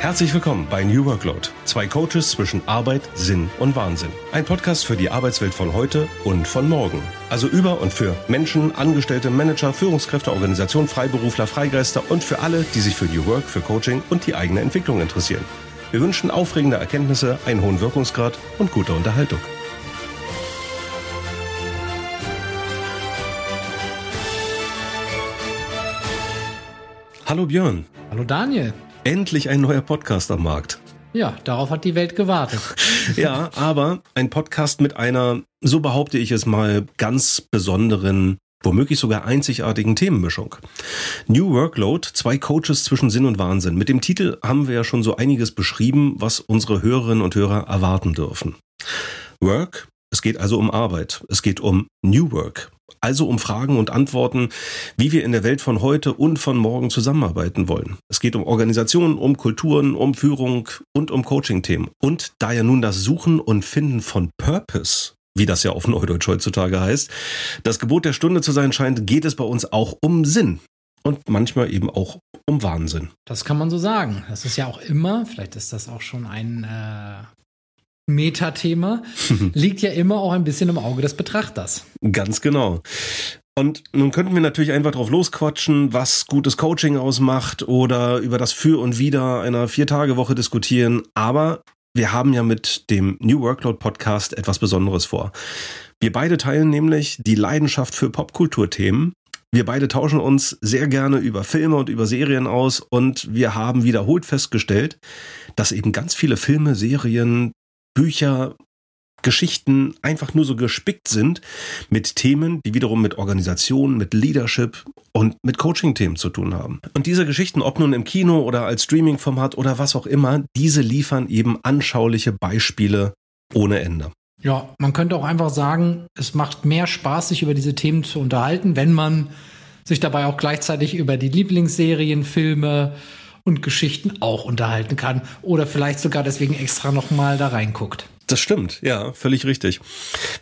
Herzlich willkommen bei New Workload. Zwei Coaches zwischen Arbeit, Sinn und Wahnsinn. Ein Podcast für die Arbeitswelt von heute und von morgen. Also über und für Menschen, Angestellte, Manager, Führungskräfte, Organisationen, Freiberufler, Freigeister und für alle, die sich für New Work, für Coaching und die eigene Entwicklung interessieren. Wir wünschen aufregende Erkenntnisse, einen hohen Wirkungsgrad und gute Unterhaltung. Hallo Björn. Hallo Daniel. Endlich ein neuer Podcast am Markt. Ja, darauf hat die Welt gewartet. ja, aber ein Podcast mit einer, so behaupte ich es mal, ganz besonderen, womöglich sogar einzigartigen Themenmischung. New Workload, zwei Coaches zwischen Sinn und Wahnsinn. Mit dem Titel haben wir ja schon so einiges beschrieben, was unsere Hörerinnen und Hörer erwarten dürfen. Work, es geht also um Arbeit. Es geht um New Work. Also um Fragen und Antworten, wie wir in der Welt von heute und von morgen zusammenarbeiten wollen. Es geht um Organisationen, um Kulturen, um Führung und um Coaching-Themen. Und da ja nun das Suchen und Finden von Purpose wie das ja auf Neudeutsch heutzutage heißt, das Gebot der Stunde zu sein scheint, geht es bei uns auch um Sinn und manchmal eben auch um Wahnsinn. Das kann man so sagen. Das ist ja auch immer, vielleicht ist das auch schon ein äh, Metathema, liegt ja immer auch ein bisschen im Auge des Betrachters. Ganz genau. Und nun könnten wir natürlich einfach drauf losquatschen, was gutes Coaching ausmacht oder über das Für und Wider einer Vier-Tage-Woche diskutieren. Aber wir haben ja mit dem New Workload Podcast etwas Besonderes vor. Wir beide teilen nämlich die Leidenschaft für Popkulturthemen. Wir beide tauschen uns sehr gerne über Filme und über Serien aus und wir haben wiederholt festgestellt, dass eben ganz viele Filme, Serien, Bücher, Geschichten einfach nur so gespickt sind mit Themen, die wiederum mit Organisation, mit Leadership und mit Coaching-Themen zu tun haben. Und diese Geschichten, ob nun im Kino oder als Streaming-Format oder was auch immer, diese liefern eben anschauliche Beispiele ohne Ende. Ja, man könnte auch einfach sagen, es macht mehr Spaß, sich über diese Themen zu unterhalten, wenn man sich dabei auch gleichzeitig über die Lieblingsserien, Filme, und Geschichten auch unterhalten kann oder vielleicht sogar deswegen extra nochmal da reinguckt. Das stimmt, ja, völlig richtig.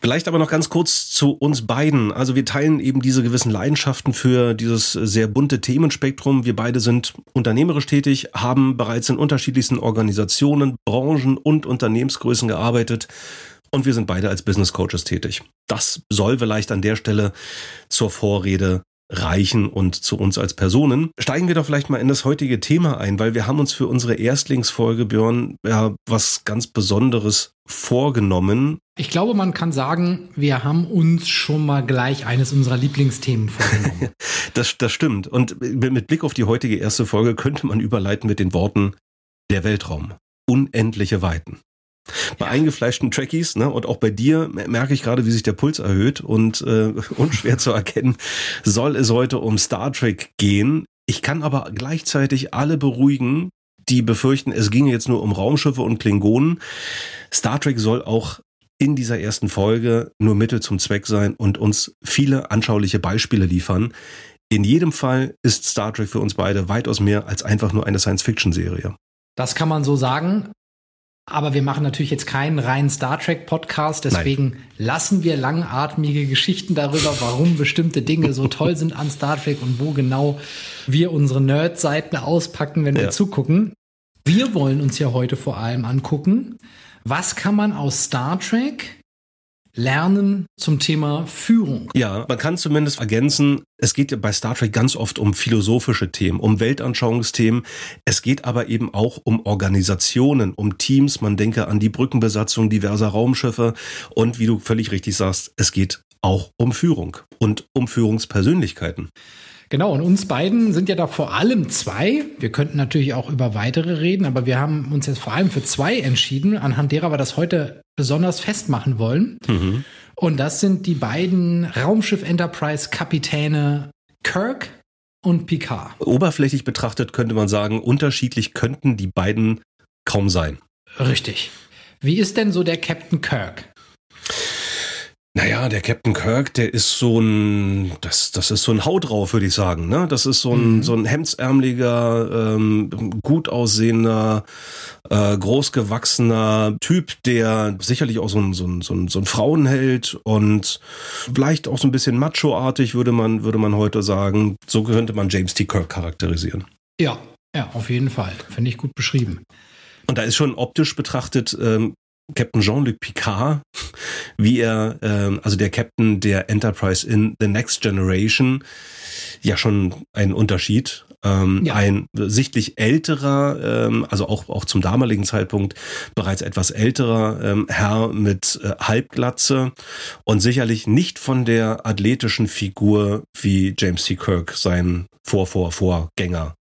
Vielleicht aber noch ganz kurz zu uns beiden. Also wir teilen eben diese gewissen Leidenschaften für dieses sehr bunte Themenspektrum. Wir beide sind unternehmerisch tätig, haben bereits in unterschiedlichsten Organisationen, Branchen und Unternehmensgrößen gearbeitet und wir sind beide als Business Coaches tätig. Das soll vielleicht an der Stelle zur Vorrede reichen und zu uns als Personen. Steigen wir doch vielleicht mal in das heutige Thema ein, weil wir haben uns für unsere Erstlingsfolge, Björn, ja, was ganz Besonderes vorgenommen. Ich glaube, man kann sagen, wir haben uns schon mal gleich eines unserer Lieblingsthemen vorgenommen. das, das stimmt. Und mit Blick auf die heutige erste Folge könnte man überleiten mit den Worten der Weltraum. Unendliche Weiten. Bei ja. eingefleischten Trackies ne, und auch bei dir merke ich gerade, wie sich der Puls erhöht und äh, unschwer zu erkennen, soll es heute um Star Trek gehen. Ich kann aber gleichzeitig alle beruhigen, die befürchten, es ginge jetzt nur um Raumschiffe und Klingonen. Star Trek soll auch in dieser ersten Folge nur Mittel zum Zweck sein und uns viele anschauliche Beispiele liefern. In jedem Fall ist Star Trek für uns beide weitaus mehr als einfach nur eine Science-Fiction-Serie. Das kann man so sagen. Aber wir machen natürlich jetzt keinen reinen Star Trek Podcast, deswegen Nein. lassen wir langatmige Geschichten darüber, warum bestimmte Dinge so toll sind an Star Trek und wo genau wir unsere Nerd-Seiten auspacken, wenn wir ja. zugucken. Wir wollen uns ja heute vor allem angucken, was kann man aus Star Trek Lernen zum Thema Führung. Ja, man kann zumindest ergänzen, es geht ja bei Star Trek ganz oft um philosophische Themen, um Weltanschauungsthemen. Es geht aber eben auch um Organisationen, um Teams. Man denke an die Brückenbesatzung diverser Raumschiffe. Und wie du völlig richtig sagst, es geht auch um Führung und um Führungspersönlichkeiten. Genau, und uns beiden sind ja da vor allem zwei. Wir könnten natürlich auch über weitere reden, aber wir haben uns jetzt vor allem für zwei entschieden, anhand derer wir das heute besonders festmachen wollen. Mhm. Und das sind die beiden Raumschiff Enterprise Kapitäne Kirk und Picard. Oberflächlich betrachtet könnte man sagen, unterschiedlich könnten die beiden kaum sein. Richtig. Wie ist denn so der Captain Kirk? Naja, der Captain Kirk, der ist so ein, das, das ist so ein Haut drauf, würde ich sagen. Ne? Das ist so ein, mhm. so ein hemdsärmeliger, ähm, gut aussehender, äh, großgewachsener Typ, der sicherlich auch so ein, so ein, so ein, so ein Frauenheld und vielleicht auch so ein bisschen macho-artig, würde man, würde man heute sagen. So könnte man James T. Kirk charakterisieren. Ja, Ja, auf jeden Fall. Finde ich gut beschrieben. Und da ist schon optisch betrachtet ähm, Captain Jean-Luc Picard, wie er, ähm, also der Captain der Enterprise in The Next Generation, ja schon ein Unterschied. Ähm, ja. Ein sichtlich älterer, ähm, also auch, auch zum damaligen Zeitpunkt bereits etwas älterer ähm, Herr mit äh, Halbglatze und sicherlich nicht von der athletischen Figur wie James C. Kirk, sein Vor-Vor-Vorgänger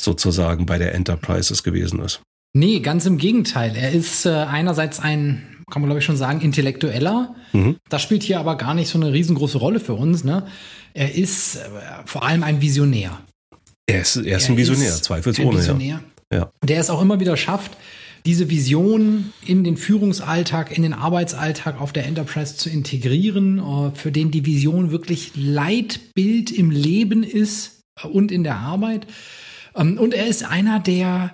sozusagen bei der Enterprise gewesen ist. Nee, ganz im Gegenteil. Er ist äh, einerseits ein, kann man glaube ich schon sagen, intellektueller. Mhm. Das spielt hier aber gar nicht so eine riesengroße Rolle für uns. Ne? Er ist äh, vor allem ein Visionär. Er ist, er ist er ein Visionär, ist zweifelsohne. Ein Visionär, ja. Der es auch immer wieder schafft, diese Vision in den Führungsalltag, in den Arbeitsalltag auf der Enterprise zu integrieren, äh, für den die Vision wirklich Leitbild im Leben ist äh, und in der Arbeit. Ähm, und er ist einer, der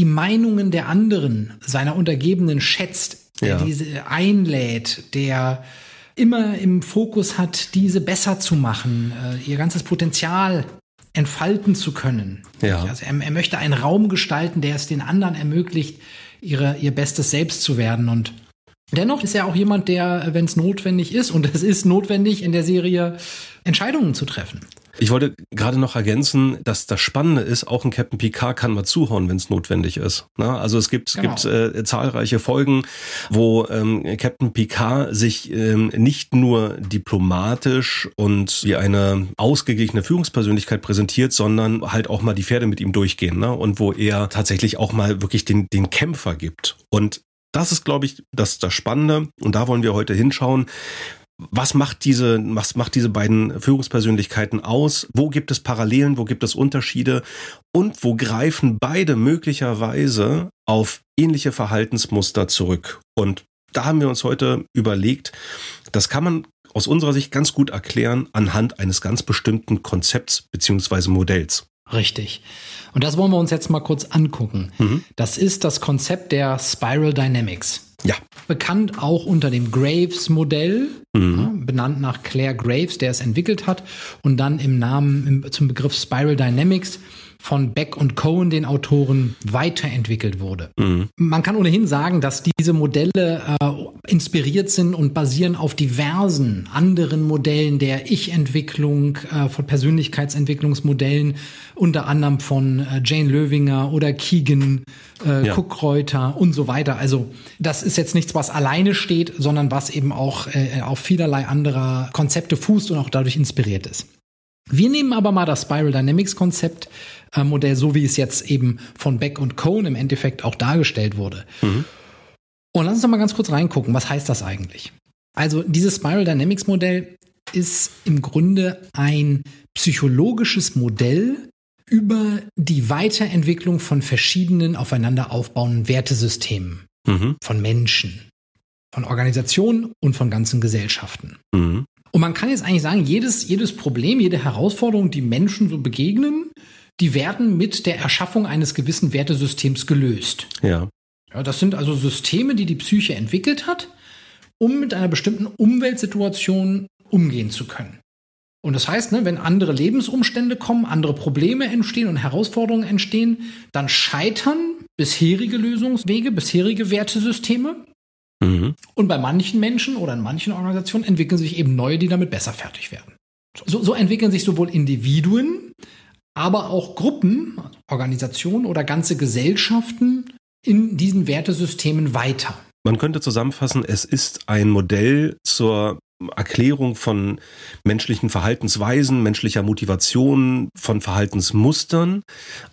die Meinungen der anderen, seiner Untergebenen schätzt, der ja. diese einlädt, der immer im Fokus hat, diese besser zu machen, äh, ihr ganzes Potenzial entfalten zu können. Ja. Also er, er, möchte einen Raum gestalten, der es den anderen ermöglicht, ihre, ihr bestes Selbst zu werden. Und dennoch ist er auch jemand, der, wenn es notwendig ist, und es ist notwendig in der Serie, Entscheidungen zu treffen. Ich wollte gerade noch ergänzen, dass das Spannende ist, auch ein Captain Picard kann mal zuhauen, wenn es notwendig ist. Na, also es gibt, genau. gibt äh, zahlreiche Folgen, wo ähm, Captain Picard sich ähm, nicht nur diplomatisch und wie eine ausgeglichene Führungspersönlichkeit präsentiert, sondern halt auch mal die Pferde mit ihm durchgehen. Ne? Und wo er tatsächlich auch mal wirklich den, den Kämpfer gibt. Und das ist, glaube ich, das, das Spannende. Und da wollen wir heute hinschauen was macht diese, was macht diese beiden Führungspersönlichkeiten aus? Wo gibt es Parallelen? Wo gibt es Unterschiede? Und wo greifen beide möglicherweise auf ähnliche Verhaltensmuster zurück? Und da haben wir uns heute überlegt, das kann man aus unserer Sicht ganz gut erklären anhand eines ganz bestimmten Konzepts beziehungsweise Modells. Richtig. Und das wollen wir uns jetzt mal kurz angucken. Mhm. Das ist das Konzept der Spiral Dynamics. Ja. Bekannt auch unter dem Graves-Modell, mhm. ja, benannt nach Claire Graves, der es entwickelt hat, und dann im Namen im, zum Begriff Spiral Dynamics von Beck und Cohen, den Autoren, weiterentwickelt wurde. Mhm. Man kann ohnehin sagen, dass diese Modelle äh, inspiriert sind und basieren auf diversen anderen Modellen der Ich-Entwicklung, äh, von Persönlichkeitsentwicklungsmodellen, unter anderem von äh, Jane Löwinger oder Keegan, äh, ja. Kuckreuter und so weiter. Also das ist jetzt nichts, was alleine steht, sondern was eben auch äh, auf vielerlei anderer Konzepte fußt und auch dadurch inspiriert ist. Wir nehmen aber mal das Spiral Dynamics Konzept Modell, so wie es jetzt eben von Beck und Cohn im Endeffekt auch dargestellt wurde. Mhm. Und lass uns doch mal ganz kurz reingucken, was heißt das eigentlich? Also dieses Spiral Dynamics Modell ist im Grunde ein psychologisches Modell über die Weiterentwicklung von verschiedenen aufeinander aufbauenden Wertesystemen mhm. von Menschen, von Organisationen und von ganzen Gesellschaften. Mhm. Und man kann jetzt eigentlich sagen, jedes, jedes Problem, jede Herausforderung, die Menschen so begegnen, die werden mit der Erschaffung eines gewissen Wertesystems gelöst. Ja. ja. Das sind also Systeme, die die Psyche entwickelt hat, um mit einer bestimmten Umweltsituation umgehen zu können. Und das heißt, ne, wenn andere Lebensumstände kommen, andere Probleme entstehen und Herausforderungen entstehen, dann scheitern bisherige Lösungswege, bisherige Wertesysteme. Mhm. Und bei manchen Menschen oder in manchen Organisationen entwickeln sich eben neue, die damit besser fertig werden. So, so entwickeln sich sowohl Individuen, aber auch Gruppen, Organisationen oder ganze Gesellschaften in diesen Wertesystemen weiter. Man könnte zusammenfassen, es ist ein Modell zur Erklärung von menschlichen Verhaltensweisen, menschlicher Motivation, von Verhaltensmustern.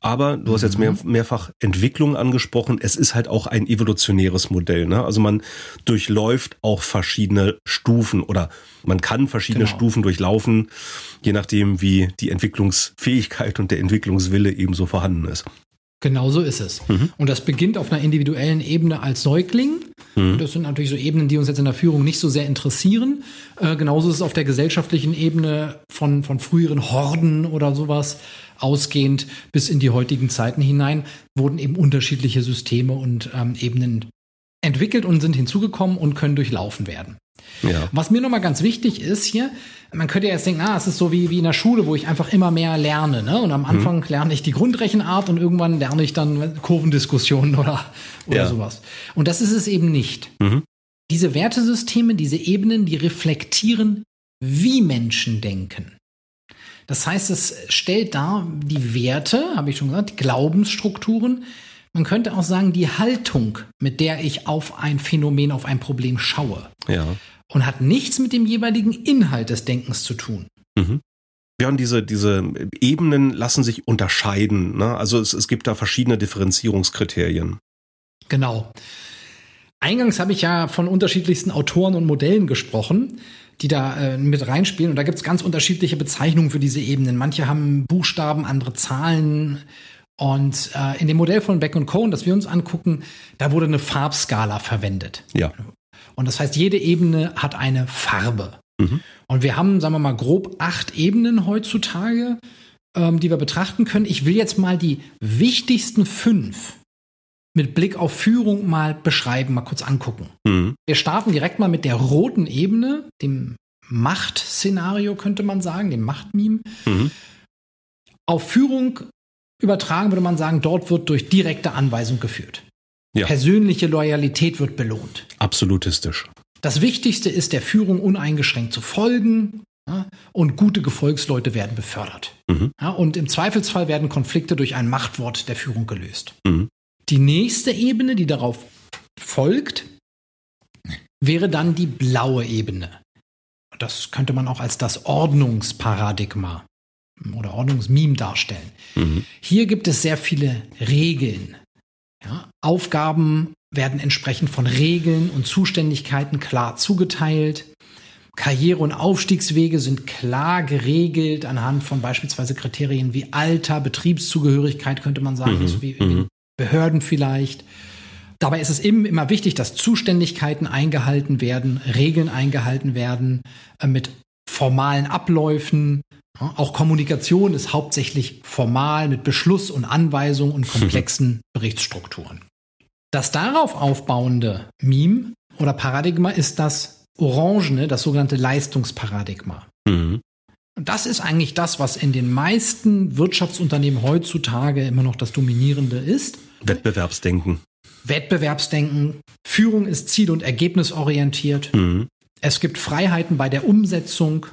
Aber du hast jetzt mehr, mhm. mehrfach Entwicklung angesprochen. Es ist halt auch ein evolutionäres Modell. Ne? Also man durchläuft auch verschiedene Stufen oder man kann verschiedene genau. Stufen durchlaufen, je nachdem, wie die Entwicklungsfähigkeit und der Entwicklungswille ebenso vorhanden ist. Genau so ist es. Mhm. Und das beginnt auf einer individuellen Ebene als Säugling. Mhm. Das sind natürlich so Ebenen, die uns jetzt in der Führung nicht so sehr interessieren. Äh, genauso ist es auf der gesellschaftlichen Ebene von, von früheren Horden oder sowas ausgehend bis in die heutigen Zeiten hinein, wurden eben unterschiedliche Systeme und ähm, Ebenen entwickelt und sind hinzugekommen und können durchlaufen werden. Ja. Was mir nochmal ganz wichtig ist hier, man könnte ja jetzt denken, ah, es ist so wie, wie in der Schule, wo ich einfach immer mehr lerne. Ne? Und am mhm. Anfang mhm. lerne ich die Grundrechenart und irgendwann lerne ich dann Kurvendiskussionen oder, oder ja. sowas. Und das ist es eben nicht. Mhm. Diese Wertesysteme, diese Ebenen, die reflektieren, wie Menschen denken. Das heißt, es stellt dar die Werte, habe ich schon gesagt, die Glaubensstrukturen. Man könnte auch sagen, die Haltung, mit der ich auf ein Phänomen, auf ein Problem schaue. Ja und hat nichts mit dem jeweiligen Inhalt des Denkens zu tun. Mhm. Ja, und diese, diese Ebenen lassen sich unterscheiden. Ne? Also es, es gibt da verschiedene Differenzierungskriterien. Genau. Eingangs habe ich ja von unterschiedlichsten Autoren und Modellen gesprochen, die da äh, mit reinspielen. Und da gibt es ganz unterschiedliche Bezeichnungen für diese Ebenen. Manche haben Buchstaben, andere Zahlen. Und äh, in dem Modell von Beck und Cohen, das wir uns angucken, da wurde eine Farbskala verwendet. Ja. Und das heißt, jede Ebene hat eine Farbe. Mhm. Und wir haben, sagen wir mal, grob acht Ebenen heutzutage, ähm, die wir betrachten können. Ich will jetzt mal die wichtigsten fünf mit Blick auf Führung mal beschreiben, mal kurz angucken. Mhm. Wir starten direkt mal mit der roten Ebene, dem Machtszenario könnte man sagen, dem Machtmeme. Mhm. Auf Führung übertragen würde man sagen, dort wird durch direkte Anweisung geführt. Ja. Persönliche Loyalität wird belohnt. Absolutistisch. Das Wichtigste ist, der Führung uneingeschränkt zu folgen. Ja, und gute Gefolgsleute werden befördert. Mhm. Ja, und im Zweifelsfall werden Konflikte durch ein Machtwort der Führung gelöst. Mhm. Die nächste Ebene, die darauf folgt, wäre dann die blaue Ebene. Das könnte man auch als das Ordnungsparadigma oder Ordnungsmeme darstellen. Mhm. Hier gibt es sehr viele Regeln, ja, Aufgaben werden entsprechend von Regeln und Zuständigkeiten klar zugeteilt. Karriere- und Aufstiegswege sind klar geregelt anhand von beispielsweise Kriterien wie Alter, Betriebszugehörigkeit könnte man sagen, mhm. so wie in mhm. Behörden vielleicht. Dabei ist es eben immer wichtig, dass Zuständigkeiten eingehalten werden, Regeln eingehalten werden, äh, mit formalen Abläufen, auch Kommunikation ist hauptsächlich formal mit Beschluss und Anweisung und komplexen Berichtsstrukturen. Das darauf aufbauende Meme oder Paradigma ist das Orangene, das sogenannte Leistungsparadigma. Mhm. Und das ist eigentlich das, was in den meisten Wirtschaftsunternehmen heutzutage immer noch das Dominierende ist. Wettbewerbsdenken. Wettbewerbsdenken. Führung ist ziel- und ergebnisorientiert. Mhm. Es gibt Freiheiten bei der Umsetzung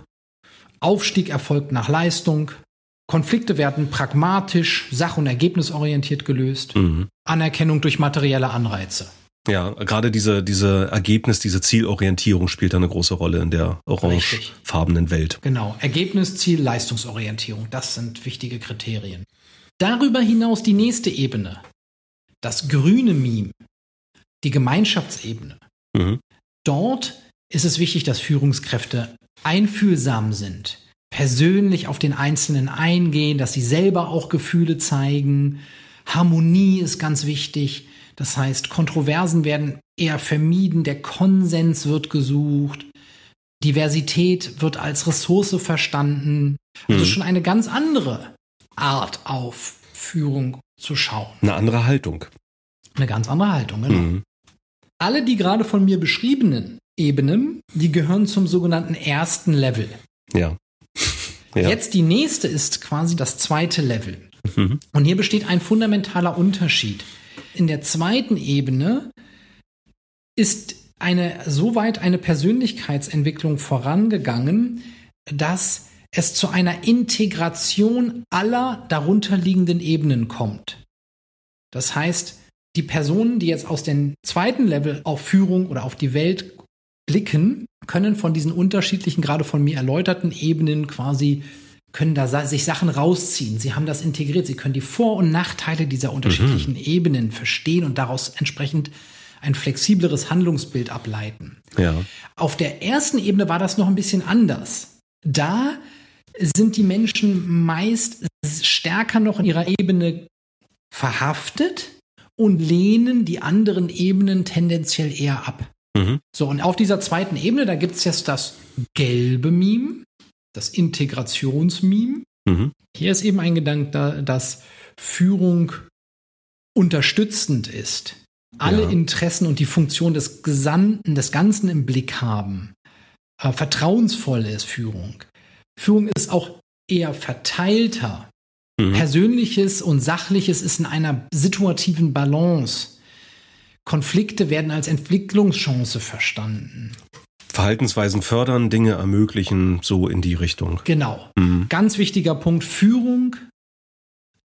Aufstieg erfolgt nach Leistung. Konflikte werden pragmatisch, sach- und ergebnisorientiert gelöst. Mhm. Anerkennung durch materielle Anreize. Ja, gerade diese, diese Ergebnis, diese Zielorientierung spielt da eine große Rolle in der orangefarbenen Welt. Genau. Ergebnis, Ziel, Leistungsorientierung. Das sind wichtige Kriterien. Darüber hinaus die nächste Ebene. Das grüne Meme. Die Gemeinschaftsebene. Mhm. Dort ist es wichtig, dass Führungskräfte einfühlsam sind, persönlich auf den Einzelnen eingehen, dass sie selber auch Gefühle zeigen. Harmonie ist ganz wichtig. Das heißt, Kontroversen werden eher vermieden, der Konsens wird gesucht, Diversität wird als Ressource verstanden. Also mhm. schon eine ganz andere Art auf Führung zu schauen. Eine andere Haltung. Eine ganz andere Haltung, genau. Mhm. Alle die gerade von mir beschriebenen Ebenen, die gehören zum sogenannten ersten Level. Ja. ja. Jetzt die nächste ist quasi das zweite Level. Mhm. Und hier besteht ein fundamentaler Unterschied. In der zweiten Ebene ist eine soweit eine Persönlichkeitsentwicklung vorangegangen, dass es zu einer Integration aller darunterliegenden Ebenen kommt. Das heißt, die Personen, die jetzt aus dem zweiten Level auf Führung oder auf die Welt blicken, können von diesen unterschiedlichen, gerade von mir erläuterten Ebenen quasi können da sich Sachen rausziehen. Sie haben das integriert. Sie können die Vor- und Nachteile dieser unterschiedlichen mhm. Ebenen verstehen und daraus entsprechend ein flexibleres Handlungsbild ableiten. Ja. Auf der ersten Ebene war das noch ein bisschen anders. Da sind die Menschen meist stärker noch in ihrer Ebene verhaftet und lehnen die anderen Ebenen tendenziell eher ab. Mhm. So, und auf dieser zweiten Ebene, da gibt es jetzt das gelbe Meme, das Integrationsmeme. Mhm. Hier ist eben ein Gedanke, dass Führung unterstützend ist. Alle ja. Interessen und die Funktion des Gesamten, des Ganzen im Blick haben. äh, vertrauensvoll ist Führung. Führung ist auch eher verteilter. Mhm. Persönliches und Sachliches ist in einer situativen Balance. Konflikte werden als Entwicklungschance verstanden. Verhaltensweisen fördern, Dinge ermöglichen, so in die Richtung. Genau. Mhm. Ganz wichtiger Punkt, Führung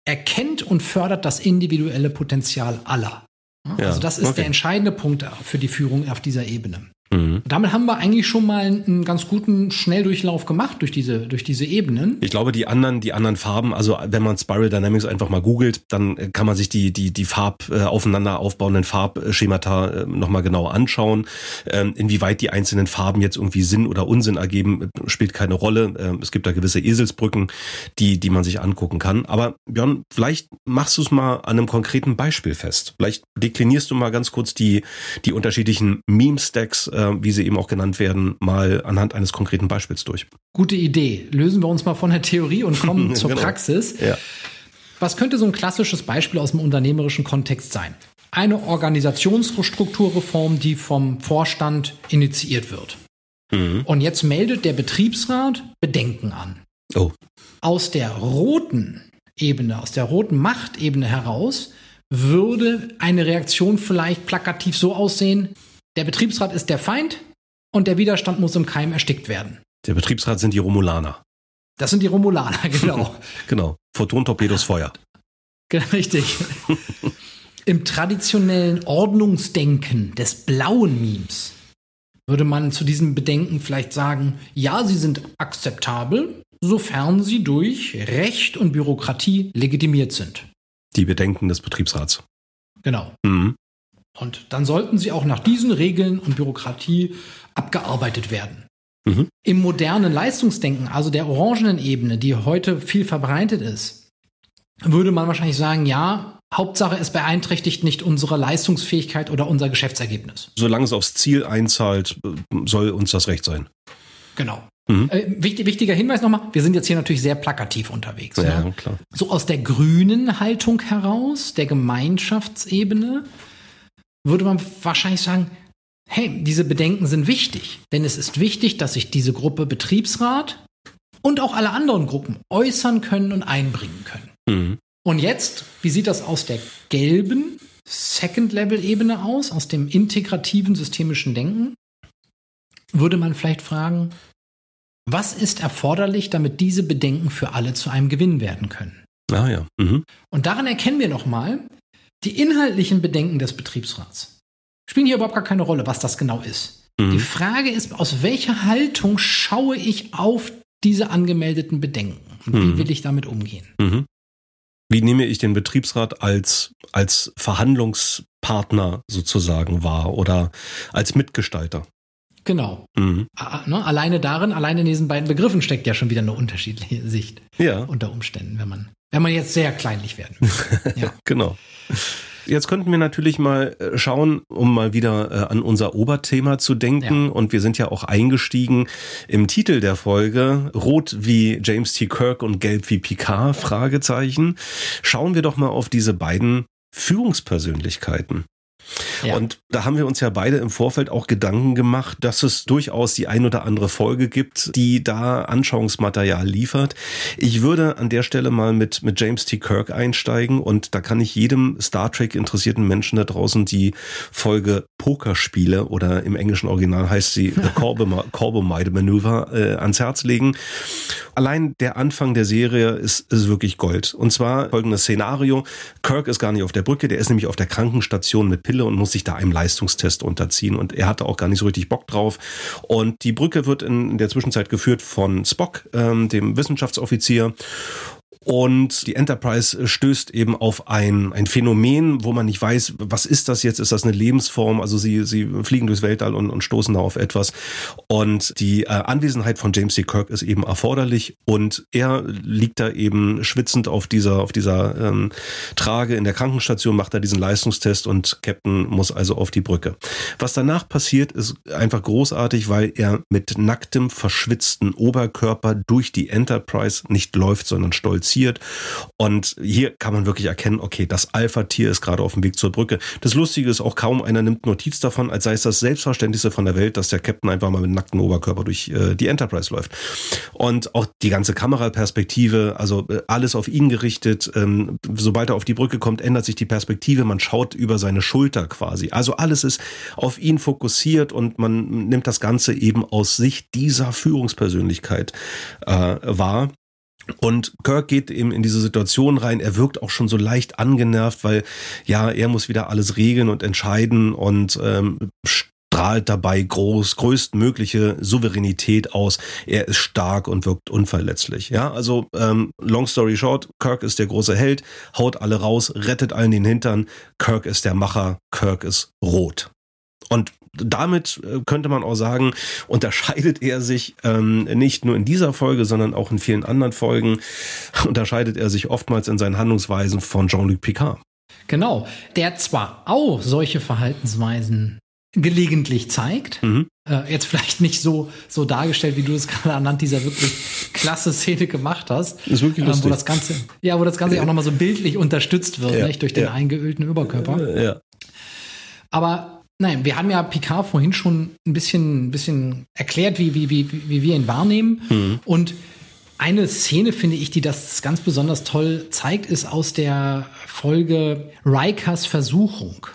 erkennt und fördert das individuelle Potenzial aller. Ja, also das ist okay. der entscheidende Punkt für die Führung auf dieser Ebene. Mhm. Damit haben wir eigentlich schon mal einen ganz guten Schnelldurchlauf gemacht durch diese, durch diese Ebenen. Ich glaube, die anderen, die anderen Farben, also wenn man Spiral Dynamics einfach mal googelt, dann kann man sich die, die, die Farb, äh, aufeinander aufbauenden Farbschemata äh, nochmal genau anschauen. Ähm, inwieweit die einzelnen Farben jetzt irgendwie Sinn oder Unsinn ergeben, spielt keine Rolle. Ähm, es gibt da gewisse Eselsbrücken, die, die man sich angucken kann. Aber Björn, vielleicht machst du es mal an einem konkreten Beispiel fest. Vielleicht deklinierst du mal ganz kurz die, die unterschiedlichen Meme-Stacks, äh, wie sie eben auch genannt werden, mal anhand eines konkreten Beispiels durch. Gute Idee. Lösen wir uns mal von der Theorie und kommen zur genau. Praxis. Ja. Was könnte so ein klassisches Beispiel aus dem unternehmerischen Kontext sein? Eine Organisationsstrukturreform, die vom Vorstand initiiert wird. Mhm. Und jetzt meldet der Betriebsrat Bedenken an. Oh. Aus der roten Ebene, aus der roten Machtebene heraus würde eine Reaktion vielleicht plakativ so aussehen, der Betriebsrat ist der Feind und der Widerstand muss im Keim erstickt werden. Der Betriebsrat sind die Romulaner. Das sind die Romulaner, genau. genau. Photon-Torpedos Feuer. Richtig. Im traditionellen Ordnungsdenken des blauen Memes würde man zu diesem Bedenken vielleicht sagen, ja, sie sind akzeptabel, sofern sie durch Recht und Bürokratie legitimiert sind. Die Bedenken des Betriebsrats. Genau. Mhm. Und dann sollten sie auch nach diesen Regeln und Bürokratie abgearbeitet werden. Mhm. Im modernen Leistungsdenken, also der orangenen Ebene, die heute viel verbreitet ist, würde man wahrscheinlich sagen, ja, Hauptsache es beeinträchtigt nicht unsere Leistungsfähigkeit oder unser Geschäftsergebnis. Solange es aufs Ziel einzahlt, soll uns das recht sein. Genau. Mhm. Äh, wichtig, wichtiger Hinweis nochmal, wir sind jetzt hier natürlich sehr plakativ unterwegs. Ja, ja, klar. So aus der grünen Haltung heraus, der Gemeinschaftsebene, würde man wahrscheinlich sagen, hey, diese Bedenken sind wichtig, denn es ist wichtig, dass sich diese Gruppe Betriebsrat und auch alle anderen Gruppen äußern können und einbringen können. Mhm. Und jetzt, wie sieht das aus der gelben Second-Level-Ebene aus, aus dem integrativen systemischen Denken? Würde man vielleicht fragen, was ist erforderlich, damit diese Bedenken für alle zu einem Gewinn werden können? Ah ja. Mhm. Und daran erkennen wir nochmal, die inhaltlichen Bedenken des Betriebsrats spielen hier überhaupt gar keine Rolle, was das genau ist. Mhm. Die Frage ist, aus welcher Haltung schaue ich auf diese angemeldeten Bedenken und mhm. wie will ich damit umgehen? Mhm. Wie nehme ich den Betriebsrat als, als Verhandlungspartner sozusagen wahr oder als Mitgestalter? Genau. Mhm. Ne, alleine darin, alleine in diesen beiden Begriffen steckt ja schon wieder eine unterschiedliche Sicht. Ja. Unter Umständen, wenn man, wenn man jetzt sehr kleinlich werden will. Ja. genau. Jetzt könnten wir natürlich mal äh, schauen, um mal wieder äh, an unser Oberthema zu denken. Ja. Und wir sind ja auch eingestiegen im Titel der Folge. Rot wie James T. Kirk und gelb wie Picard? Fragezeichen. Schauen wir doch mal auf diese beiden Führungspersönlichkeiten. Ja. Und da haben wir uns ja beide im Vorfeld auch Gedanken gemacht, dass es durchaus die ein oder andere Folge gibt, die da Anschauungsmaterial liefert. Ich würde an der Stelle mal mit, mit James T. Kirk einsteigen und da kann ich jedem Star Trek interessierten Menschen da draußen die Folge Pokerspiele oder im englischen Original heißt sie The Corbomite Maneuver äh, ans Herz legen. Allein der Anfang der Serie ist, ist wirklich Gold. Und zwar folgendes Szenario. Kirk ist gar nicht auf der Brücke, der ist nämlich auf der Krankenstation mit Pille und muss sich da einem Leistungstest unterziehen. Und er hatte auch gar nicht so richtig Bock drauf. Und die Brücke wird in der Zwischenzeit geführt von Spock, ähm, dem Wissenschaftsoffizier. Und die Enterprise stößt eben auf ein, ein Phänomen, wo man nicht weiß, was ist das jetzt? Ist das eine Lebensform? Also sie, sie fliegen durchs Weltall und, und stoßen da auf etwas. Und die äh, Anwesenheit von James C. Kirk ist eben erforderlich. Und er liegt da eben schwitzend auf dieser, auf dieser ähm, Trage in der Krankenstation, macht da diesen Leistungstest und Captain muss also auf die Brücke. Was danach passiert, ist einfach großartig, weil er mit nacktem, verschwitzten Oberkörper durch die Enterprise nicht läuft, sondern stolz fokussiert. Und hier kann man wirklich erkennen, okay, das Alpha-Tier ist gerade auf dem Weg zur Brücke. Das Lustige ist auch, kaum einer nimmt Notiz davon, als sei es das Selbstverständlichste von der Welt, dass der Captain einfach mal mit nacktem Oberkörper durch äh, die Enterprise läuft. Und auch die ganze Kameraperspektive, also äh, alles auf ihn gerichtet. Ähm, sobald er auf die Brücke kommt, ändert sich die Perspektive. Man schaut über seine Schulter quasi. Also alles ist auf ihn fokussiert und man nimmt das Ganze eben aus Sicht dieser Führungspersönlichkeit äh, wahr. Und Kirk geht eben in diese Situation rein. Er wirkt auch schon so leicht angenervt, weil ja, er muss wieder alles regeln und entscheiden und ähm, strahlt dabei groß, größtmögliche Souveränität aus. Er ist stark und wirkt unverletzlich. Ja, also ähm, long story short, Kirk ist der große Held, haut alle raus, rettet allen den Hintern. Kirk ist der Macher, Kirk ist rot. Und damit äh, könnte man auch sagen, unterscheidet er sich ähm, nicht nur in dieser Folge, sondern auch in vielen anderen Folgen, unterscheidet er sich oftmals in seinen Handlungsweisen von Jean-Luc Picard. Genau, der zwar auch solche Verhaltensweisen gelegentlich zeigt, mhm. äh, jetzt vielleicht nicht so so dargestellt, wie du es gerade anhand dieser wirklich klasse Szene gemacht hast, ist wirklich lustig. Ähm, wo das ganze, ja, wo das ganze auch nochmal so bildlich unterstützt wird, ja, nicht durch den ja. eingeölten Überkörper. Ja. Aber Nein, wir haben ja Picard vorhin schon ein bisschen, ein bisschen erklärt, wie, wie, wie, wie wir ihn wahrnehmen. Mhm. Und eine Szene, finde ich, die das ganz besonders toll zeigt, ist aus der Folge Rikers Versuchung.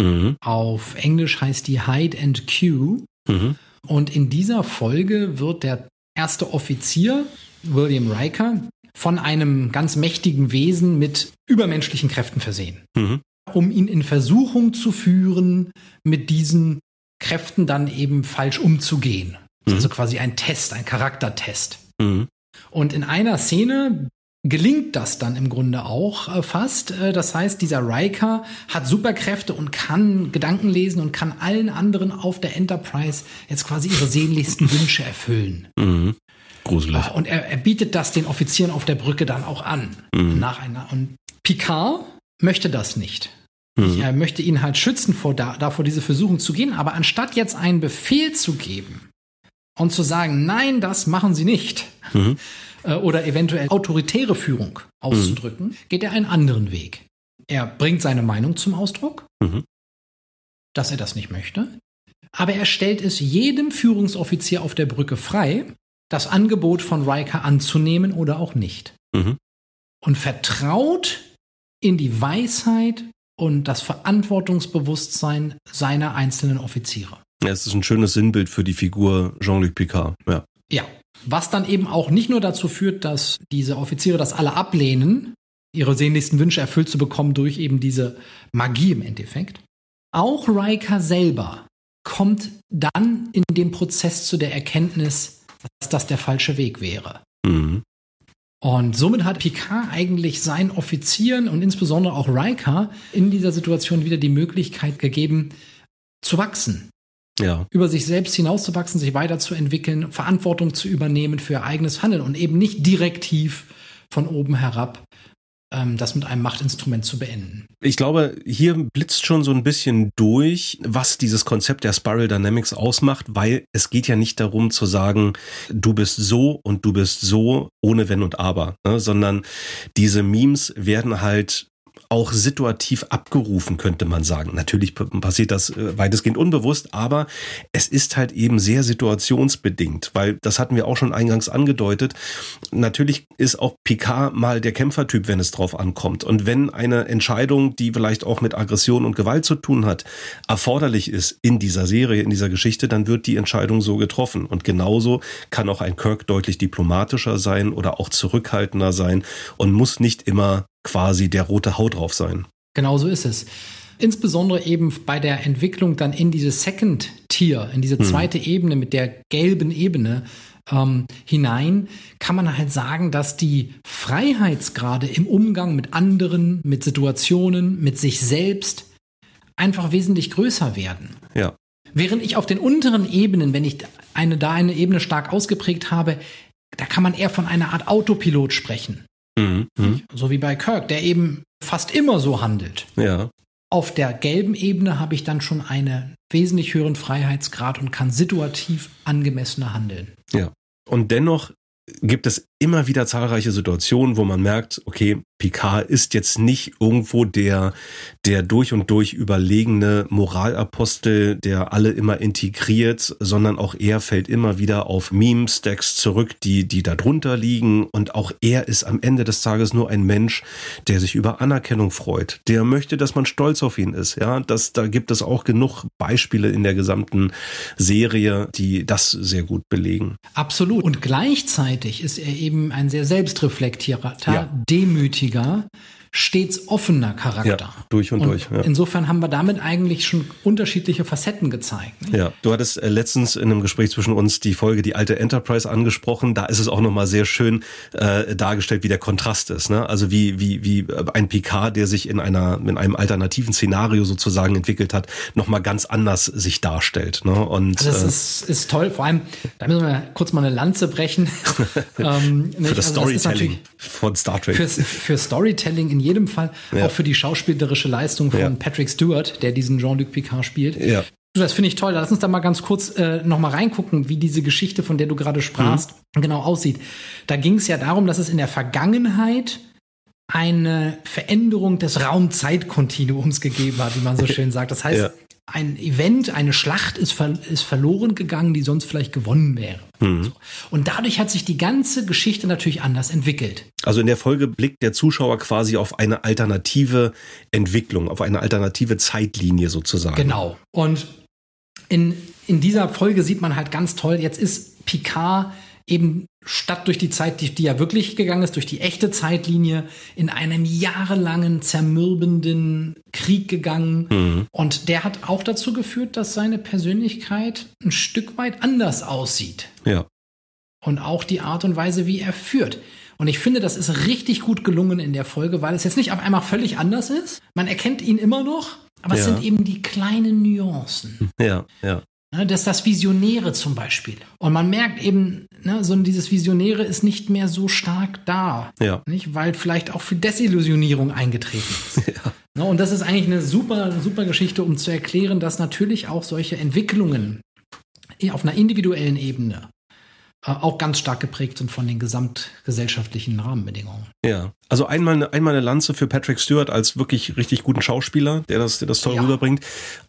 Mhm. Auf Englisch heißt die Hide and Q. Mhm. Und in dieser Folge wird der erste Offizier, William Riker, von einem ganz mächtigen Wesen mit übermenschlichen Kräften versehen. Mhm um ihn in Versuchung zu führen, mit diesen Kräften dann eben falsch umzugehen. Mhm. Also quasi ein Test, ein Charaktertest. Mhm. Und in einer Szene gelingt das dann im Grunde auch äh, fast. Äh, das heißt, dieser Riker hat Superkräfte und kann Gedanken lesen und kann allen anderen auf der Enterprise jetzt quasi ihre sehnlichsten Wünsche erfüllen. Mhm. Gruselig. Und er, er, bietet das den Offizieren auf der Brücke dann auch an. Mhm. Nach einer. Und Picard möchte das nicht. Ich mhm. äh, möchte ihn halt schützen vor da, davor, diese Versuchung zu gehen. Aber anstatt jetzt einen Befehl zu geben und zu sagen, nein, das machen Sie nicht, mhm. äh, oder eventuell autoritäre Führung auszudrücken, mhm. geht er einen anderen Weg. Er bringt seine Meinung zum Ausdruck, mhm. dass er das nicht möchte. Aber er stellt es jedem Führungsoffizier auf der Brücke frei, das Angebot von Riker anzunehmen oder auch nicht. Mhm. Und vertraut in die Weisheit und das Verantwortungsbewusstsein seiner einzelnen Offiziere. Ja, es ist ein schönes Sinnbild für die Figur Jean-Luc Picard. Ja. ja, was dann eben auch nicht nur dazu führt, dass diese Offiziere das alle ablehnen, ihre sehnlichsten Wünsche erfüllt zu bekommen durch eben diese Magie im Endeffekt. Auch Riker selber kommt dann in dem Prozess zu der Erkenntnis, dass das der falsche Weg wäre. Mhm. Und somit hat Picard eigentlich seinen Offizieren und insbesondere auch Riker in dieser Situation wieder die Möglichkeit gegeben, zu wachsen. Ja. Über sich selbst hinauszuwachsen, sich weiterzuentwickeln, Verantwortung zu übernehmen für ihr eigenes Handeln und eben nicht direktiv von oben herab das mit einem Machtinstrument zu beenden. Ich glaube, hier blitzt schon so ein bisschen durch, was dieses Konzept der Spiral Dynamics ausmacht, weil es geht ja nicht darum zu sagen, du bist so und du bist so ohne Wenn und Aber, ne? sondern diese Memes werden halt auch situativ abgerufen, könnte man sagen. Natürlich passiert das äh, weitestgehend unbewusst, aber es ist halt eben sehr situationsbedingt, weil das hatten wir auch schon eingangs angedeutet. Natürlich ist auch Picard mal der Kämpfertyp, wenn es drauf ankommt. Und wenn eine Entscheidung, die vielleicht auch mit Aggression und Gewalt zu tun hat, erforderlich ist in dieser Serie, in dieser Geschichte, dann wird die Entscheidung so getroffen. Und genauso kann auch ein Kirk deutlich diplomatischer sein oder auch zurückhaltender sein und muss nicht immer quasi der rote Haut drauf sein. Genau so ist es. Insbesondere eben bei der Entwicklung dann in diese Second Tier, in diese hm. zweite hm. Ebene mit der gelben Ebene ähm, hinein, kann man halt sagen, dass die Freiheitsgrade im Umgang mit anderen, mit Situationen, mit sich selbst einfach wesentlich größer werden. Ja. Während ich auf den unteren Ebenen, wenn ich eine da eine Ebene stark ausgeprägt habe, da kann man eher von einer Art Autopilot sprechen. Mhm, mhm. So wie bei Kirk, der eben fast immer so handelt. Ja. Auf der gelben Ebene habe ich dann schon einen wesentlich höheren Freiheitsgrad und kann situativ angemessener handeln. Ja. Und dennoch gibt es immer wieder zahlreiche Situationen, wo man merkt, okay, Picard ist jetzt nicht irgendwo der, der durch und durch überlegene Moralapostel, der alle immer integriert, sondern auch er fällt immer wieder auf Meme-Stacks zurück, die, die da drunter liegen. Und auch er ist am Ende des Tages nur ein Mensch, der sich über Anerkennung freut, der möchte, dass man stolz auf ihn ist. Ja, das, da gibt es auch genug Beispiele in der gesamten Serie, die das sehr gut belegen. Absolut. Und gleichzeitig ist er eben ein sehr selbstreflektierter, ja. demütiger, stets offener Charakter. Ja, durch und, und durch. Ja. Insofern haben wir damit eigentlich schon unterschiedliche Facetten gezeigt. Nicht? Ja, du hattest äh, letztens in einem Gespräch zwischen uns die Folge Die alte Enterprise angesprochen. Da ist es auch nochmal sehr schön äh, dargestellt, wie der Kontrast ist. Ne? Also wie, wie, wie ein Picard, der sich in einer in einem alternativen Szenario sozusagen entwickelt hat, nochmal ganz anders sich darstellt. Ne? Und, also das äh, ist, ist toll. Vor allem, da müssen wir kurz mal eine Lanze brechen. ähm, für das also Storytelling das von Star Trek. Für, für Storytelling in jedem Fall, ja. auch für die schauspielerische Leistung von ja. Patrick Stewart, der diesen Jean-Luc Picard spielt. Ja. Das finde ich toll. Lass uns da mal ganz kurz äh, noch mal reingucken, wie diese Geschichte, von der du gerade sprachst, mhm. genau aussieht. Da ging es ja darum, dass es in der Vergangenheit eine Veränderung des Raum-Zeit-Kontinuums gegeben hat, wie man so schön sagt. Das heißt, ja ein Event, eine Schlacht ist, ver ist verloren gegangen, die sonst vielleicht gewonnen wäre. Mhm. So. Und dadurch hat sich die ganze Geschichte natürlich anders entwickelt. Also in der Folge blickt der Zuschauer quasi auf eine alternative Entwicklung, auf eine alternative Zeitlinie sozusagen. Genau. Und in, in dieser Folge sieht man halt ganz toll, jetzt ist Picard eben statt durch die Zeit, die, die ja wirklich gegangen ist, durch die echte Zeitlinie, in einem jahrelangen zermürbenden Krieg gegangen. Mhm. Und der hat auch dazu geführt, dass seine Persönlichkeit ein Stück weit anders aussieht. Ja. Und auch die Art und Weise, wie er führt. Und ich finde, das ist richtig gut gelungen in der Folge, weil es jetzt nicht auf einmal völlig anders ist. Man erkennt ihn immer noch, aber ja. es sind eben die kleinen Nuancen. Ja, ja. Ne, das ist das Visionäre zum Beispiel. Und man merkt eben, ne, so dieses Visionäre ist nicht mehr so stark da. Ja. Nicht? Weil vielleicht auch für Desillusionierung eingetreten ist. Ja. Ne, und das ist eigentlich eine super, super Geschichte, um zu erklären, dass natürlich auch solche Entwicklungen auf einer individuellen Ebene äh, auch ganz stark geprägt sind von den gesamtgesellschaftlichen Rahmenbedingungen. Ja, also einmal, einmal eine Lanze für Patrick Stewart als wirklich richtig guten Schauspieler, der das, der das toll ja. rüberbringt.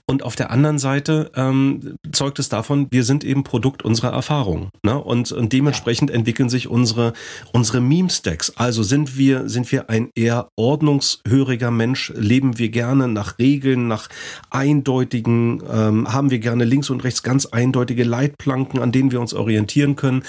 Und auf der anderen Seite ähm, zeugt es davon, wir sind eben Produkt unserer Erfahrung. Ne? Und, und dementsprechend ja. entwickeln sich unsere, unsere Meme-Stacks. Also sind wir, sind wir ein eher ordnungshöriger Mensch, leben wir gerne nach Regeln, nach eindeutigen, ähm, haben wir gerne links und rechts ganz eindeutige Leitplanken, an denen wir uns orientieren können.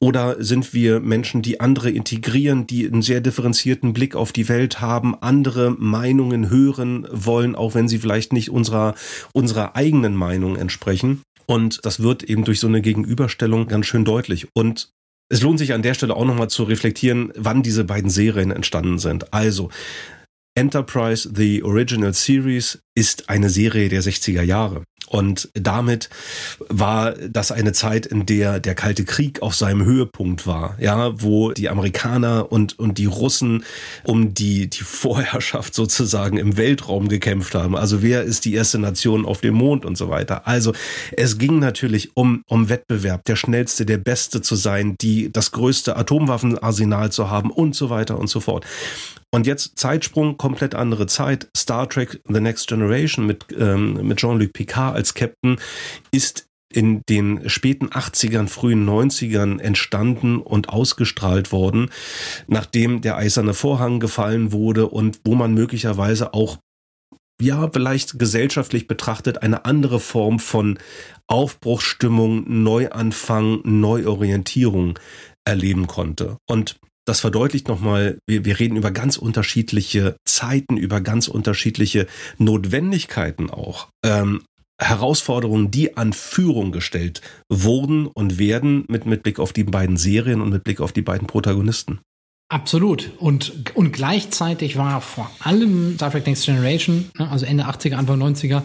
Oder sind wir Menschen, die andere integrieren, die einen sehr differenzierten Blick auf die Welt haben, andere Meinungen hören wollen, auch wenn sie vielleicht nicht unserer unserer eigenen Meinung entsprechen. Und das wird eben durch so eine Gegenüberstellung ganz schön deutlich. Und es lohnt sich an der Stelle auch nochmal zu reflektieren, wann diese beiden Serien entstanden sind. Also, Enterprise, The Original Series, ist eine Serie der 60er Jahre. Und damit war das eine Zeit, in der der Kalte Krieg auf seinem Höhepunkt war, ja, wo die Amerikaner und, und die Russen um die, die Vorherrschaft sozusagen im Weltraum gekämpft haben. Also wer ist die erste Nation auf dem Mond und so weiter. Also es ging natürlich um, um Wettbewerb, der schnellste, der beste zu sein, die, das größte Atomwaffenarsenal zu haben und so weiter und so fort. Und jetzt Zeitsprung, komplett andere Zeit. Star Trek The Next Generation mit, ähm, mit Jean-Luc Picard als Captain ist in den späten 80ern, frühen 90ern entstanden und ausgestrahlt worden, nachdem der eiserne Vorhang gefallen wurde und wo man möglicherweise auch ja, vielleicht gesellschaftlich betrachtet eine andere Form von Aufbruchsstimmung, Neuanfang, Neuorientierung erleben konnte. Und das verdeutlicht nochmal, wir, wir reden über ganz unterschiedliche Zeiten, über ganz unterschiedliche Notwendigkeiten auch. Ähm, Herausforderungen, die an Führung gestellt wurden und werden mit, mit Blick auf die beiden Serien und mit Blick auf die beiden Protagonisten. Absolut. Und, und gleichzeitig war vor allem Star Trek Next Generation, ne, also Ende 80er, Anfang 90er,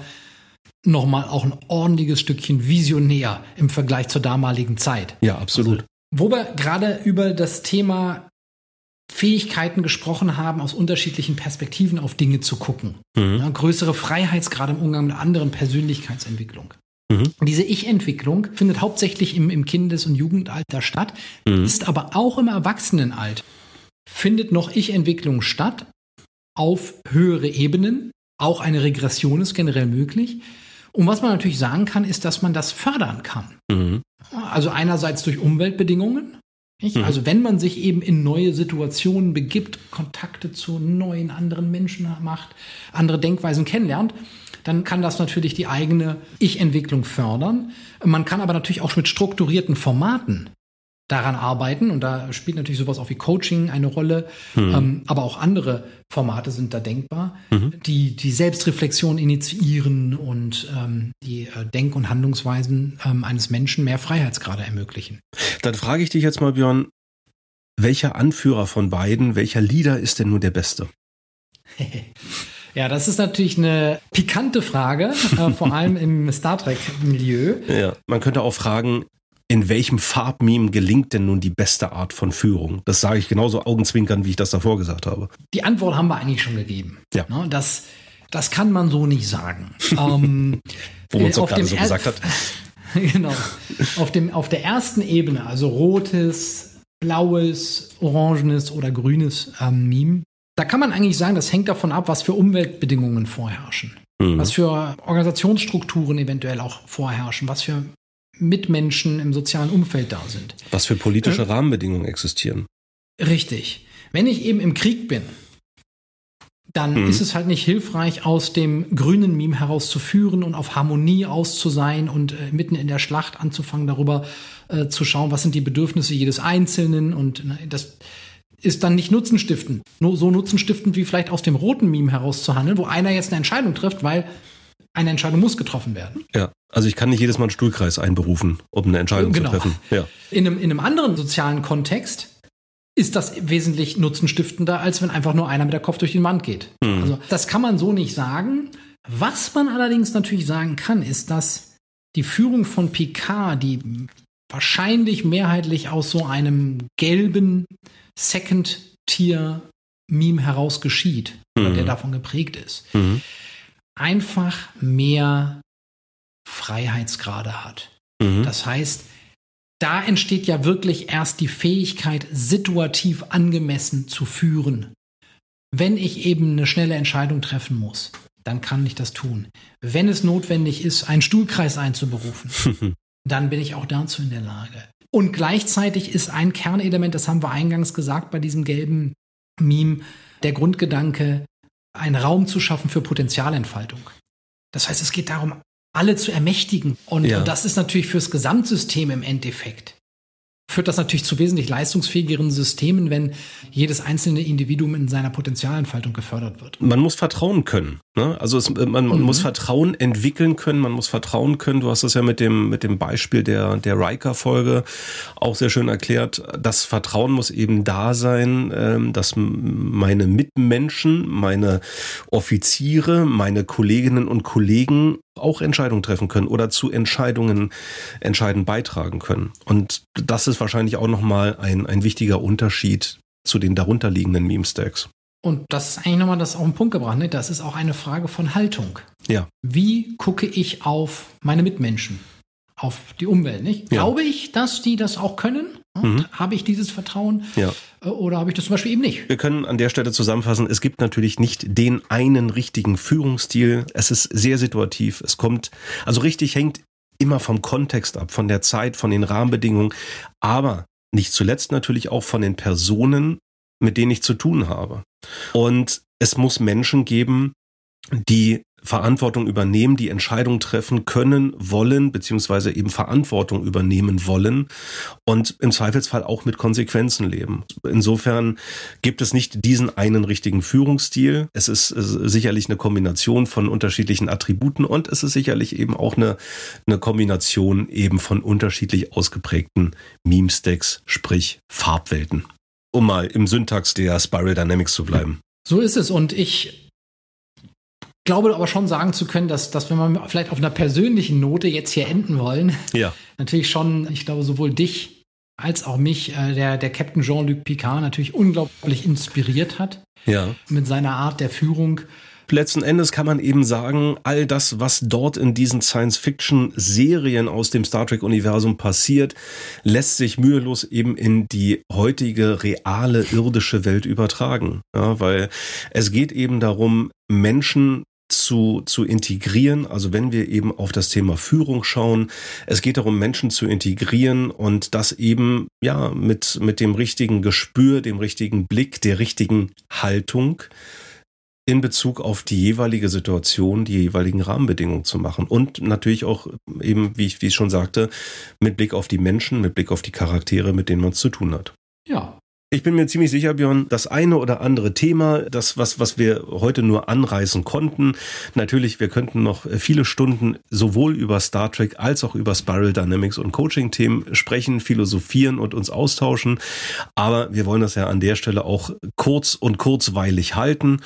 nochmal auch ein ordentliches Stückchen visionär im Vergleich zur damaligen Zeit. Ja, absolut. Also, wo wir gerade über das Thema Fähigkeiten gesprochen haben, aus unterschiedlichen Perspektiven auf Dinge zu gucken. Mhm. Ja, größere Freiheitsgrade im Umgang mit anderen Persönlichkeitsentwicklung. Mhm. Diese Ich-Entwicklung findet hauptsächlich im, im Kindes- und Jugendalter statt, mhm. ist aber auch im Erwachsenenalter. Findet noch Ich-Entwicklung statt auf höhere Ebenen. Auch eine Regression ist generell möglich. Und was man natürlich sagen kann, ist, dass man das fördern kann. Mhm. Also einerseits durch Umweltbedingungen. Mhm. Also wenn man sich eben in neue Situationen begibt, Kontakte zu neuen anderen Menschen macht, andere Denkweisen kennenlernt, dann kann das natürlich die eigene Ich-Entwicklung fördern. Man kann aber natürlich auch mit strukturierten Formaten daran arbeiten und da spielt natürlich sowas auch wie Coaching eine Rolle, mhm. ähm, aber auch andere Formate sind da denkbar, mhm. die die Selbstreflexion initiieren und ähm, die äh, Denk- und Handlungsweisen ähm, eines Menschen mehr Freiheitsgrade ermöglichen. Dann frage ich dich jetzt mal, Björn, welcher Anführer von beiden, welcher Leader ist denn nun der beste? Ja, das ist natürlich eine pikante Frage, äh, vor allem im Star Trek-Milieu. Ja, man könnte auch fragen, in welchem Farbmeme gelingt denn nun die beste Art von Führung? Das sage ich genauso augenzwinkern, wie ich das davor gesagt habe. Die Antwort haben wir eigentlich schon gegeben. Ja. Ne, das, das kann man so nicht sagen. ähm, Wo man es auch gerade so gesagt hat. genau. Auf, dem, auf der ersten Ebene, also rotes, blaues, orangenes oder grünes ähm, Meme, da kann man eigentlich sagen, das hängt davon ab, was für Umweltbedingungen vorherrschen. Mhm. Was für Organisationsstrukturen eventuell auch vorherrschen, was für Mitmenschen im sozialen Umfeld da sind. Was für politische äh, Rahmenbedingungen existieren. Richtig. Wenn ich eben im Krieg bin, dann mhm. ist es halt nicht hilfreich, aus dem grünen Meme herauszuführen und auf Harmonie auszusein und äh, mitten in der Schlacht anzufangen, darüber äh, zu schauen, was sind die Bedürfnisse jedes Einzelnen und ne, das ist dann nicht nutzenstiftend. Nur so nutzenstiftend wie vielleicht aus dem roten Meme herauszuhandeln, wo einer jetzt eine Entscheidung trifft, weil eine Entscheidung muss getroffen werden. Ja, also ich kann nicht jedes Mal einen Stuhlkreis einberufen, um eine Entscheidung genau. zu treffen. Ja. In, einem, in einem anderen sozialen Kontext ist das wesentlich nutzenstiftender, als wenn einfach nur einer mit der Kopf durch den Wand geht. Mhm. Also das kann man so nicht sagen. Was man allerdings natürlich sagen kann, ist, dass die Führung von Picard, die wahrscheinlich mehrheitlich aus so einem gelben Second-Tier-Meme heraus geschieht, mhm. der davon geprägt ist, mhm einfach mehr Freiheitsgrade hat. Mhm. Das heißt, da entsteht ja wirklich erst die Fähigkeit, situativ angemessen zu führen. Wenn ich eben eine schnelle Entscheidung treffen muss, dann kann ich das tun. Wenn es notwendig ist, einen Stuhlkreis einzuberufen, dann bin ich auch dazu in der Lage. Und gleichzeitig ist ein Kernelement, das haben wir eingangs gesagt bei diesem gelben Meme, der Grundgedanke, einen Raum zu schaffen für Potenzialentfaltung. Das heißt, es geht darum, alle zu ermächtigen. Und, ja. und das ist natürlich fürs Gesamtsystem im Endeffekt führt das natürlich zu wesentlich leistungsfähigeren Systemen, wenn jedes einzelne Individuum in seiner Potenzialentfaltung gefördert wird. Man muss vertrauen können. Ne? Also es, man, man mhm. muss Vertrauen entwickeln können, man muss vertrauen können. Du hast das ja mit dem, mit dem Beispiel der, der Riker-Folge auch sehr schön erklärt. Das Vertrauen muss eben da sein, ähm, dass meine Mitmenschen, meine Offiziere, meine Kolleginnen und Kollegen auch Entscheidungen treffen können oder zu Entscheidungen entscheidend beitragen können. Und das ist wahrscheinlich auch nochmal ein, ein wichtiger Unterschied zu den darunterliegenden Meme-Stacks. Und das ist eigentlich nochmal das auf den Punkt gebracht. Ne? Das ist auch eine Frage von Haltung. Ja. Wie gucke ich auf meine Mitmenschen? Auf die Umwelt, nicht? Ja. Glaube ich, dass die das auch können? Mhm. Habe ich dieses Vertrauen? Ja. Äh, oder habe ich das zum Beispiel eben nicht? Wir können an der Stelle zusammenfassen, es gibt natürlich nicht den einen richtigen Führungsstil. Es ist sehr situativ. Es kommt, also richtig hängt immer vom Kontext ab, von der Zeit, von den Rahmenbedingungen, aber nicht zuletzt natürlich auch von den Personen, mit denen ich zu tun habe. Und es muss Menschen geben, die Verantwortung übernehmen, die Entscheidungen treffen können, wollen, beziehungsweise eben Verantwortung übernehmen wollen und im Zweifelsfall auch mit Konsequenzen leben. Insofern gibt es nicht diesen einen richtigen Führungsstil. Es ist sicherlich eine Kombination von unterschiedlichen Attributen und es ist sicherlich eben auch eine, eine Kombination eben von unterschiedlich ausgeprägten Meme-Stacks, sprich Farbwelten. Um mal im Syntax der Spiral Dynamics zu bleiben. So ist es und ich glaube aber schon sagen zu können, dass, dass wenn wir vielleicht auf einer persönlichen Note jetzt hier enden wollen, ja. natürlich schon, ich glaube, sowohl dich als auch mich, äh, der, der Captain Jean-Luc Picard natürlich unglaublich inspiriert hat. Ja. Mit seiner Art der Führung. letzten Endes kann man eben sagen, all das, was dort in diesen Science-Fiction-Serien aus dem Star Trek-Universum passiert, lässt sich mühelos eben in die heutige reale irdische Welt übertragen. Ja, weil es geht eben darum, Menschen zu, zu integrieren. Also wenn wir eben auf das Thema Führung schauen, es geht darum, Menschen zu integrieren und das eben, ja, mit, mit dem richtigen Gespür, dem richtigen Blick, der richtigen Haltung in Bezug auf die jeweilige Situation, die jeweiligen Rahmenbedingungen zu machen. Und natürlich auch eben, wie ich, wie ich schon sagte, mit Blick auf die Menschen, mit Blick auf die Charaktere, mit denen man es zu tun hat. Ich bin mir ziemlich sicher, Björn, das eine oder andere Thema, das, was, was wir heute nur anreißen konnten. Natürlich, wir könnten noch viele Stunden sowohl über Star Trek als auch über Spiral Dynamics und Coaching-Themen sprechen, philosophieren und uns austauschen. Aber wir wollen das ja an der Stelle auch kurz und kurzweilig halten.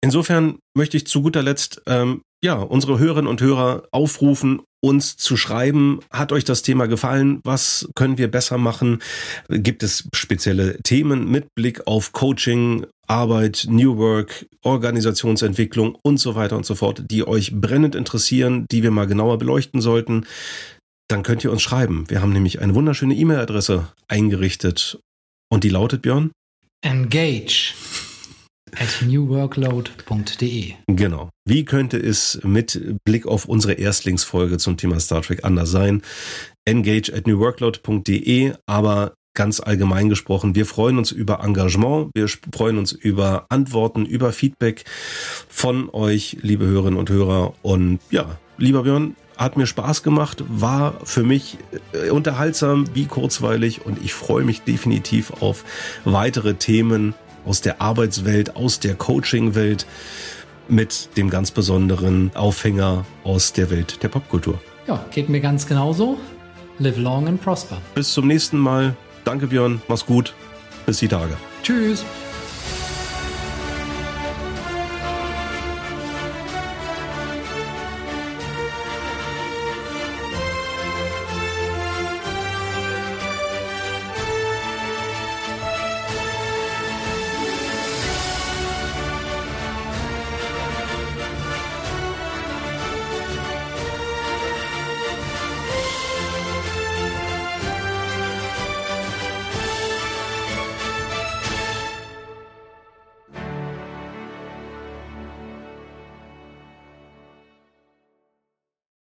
Insofern möchte ich zu guter Letzt ähm, ja, unsere Hörerinnen und Hörer aufrufen, uns zu schreiben. Hat euch das Thema gefallen? Was können wir besser machen? Gibt es spezielle Themen mit Blick auf Coaching, Arbeit, New Work, Organisationsentwicklung und so weiter und so fort, die euch brennend interessieren, die wir mal genauer beleuchten sollten? Dann könnt ihr uns schreiben. Wir haben nämlich eine wunderschöne E-Mail-Adresse eingerichtet. Und die lautet, Björn? Engage at newworkload.de. Genau. Wie könnte es mit Blick auf unsere Erstlingsfolge zum Thema Star Trek anders sein? Engage at newworkload.de, aber ganz allgemein gesprochen, wir freuen uns über Engagement, wir freuen uns über Antworten, über Feedback von euch, liebe Hörerinnen und Hörer. Und ja, lieber Björn, hat mir Spaß gemacht, war für mich äh, unterhaltsam wie kurzweilig und ich freue mich definitiv auf weitere Themen aus der Arbeitswelt, aus der Coachingwelt mit dem ganz besonderen Aufhänger aus der Welt der Popkultur. Ja, geht mir ganz genauso. Live long and prosper. Bis zum nächsten Mal. Danke Björn, mach's gut. Bis die Tage. Tschüss.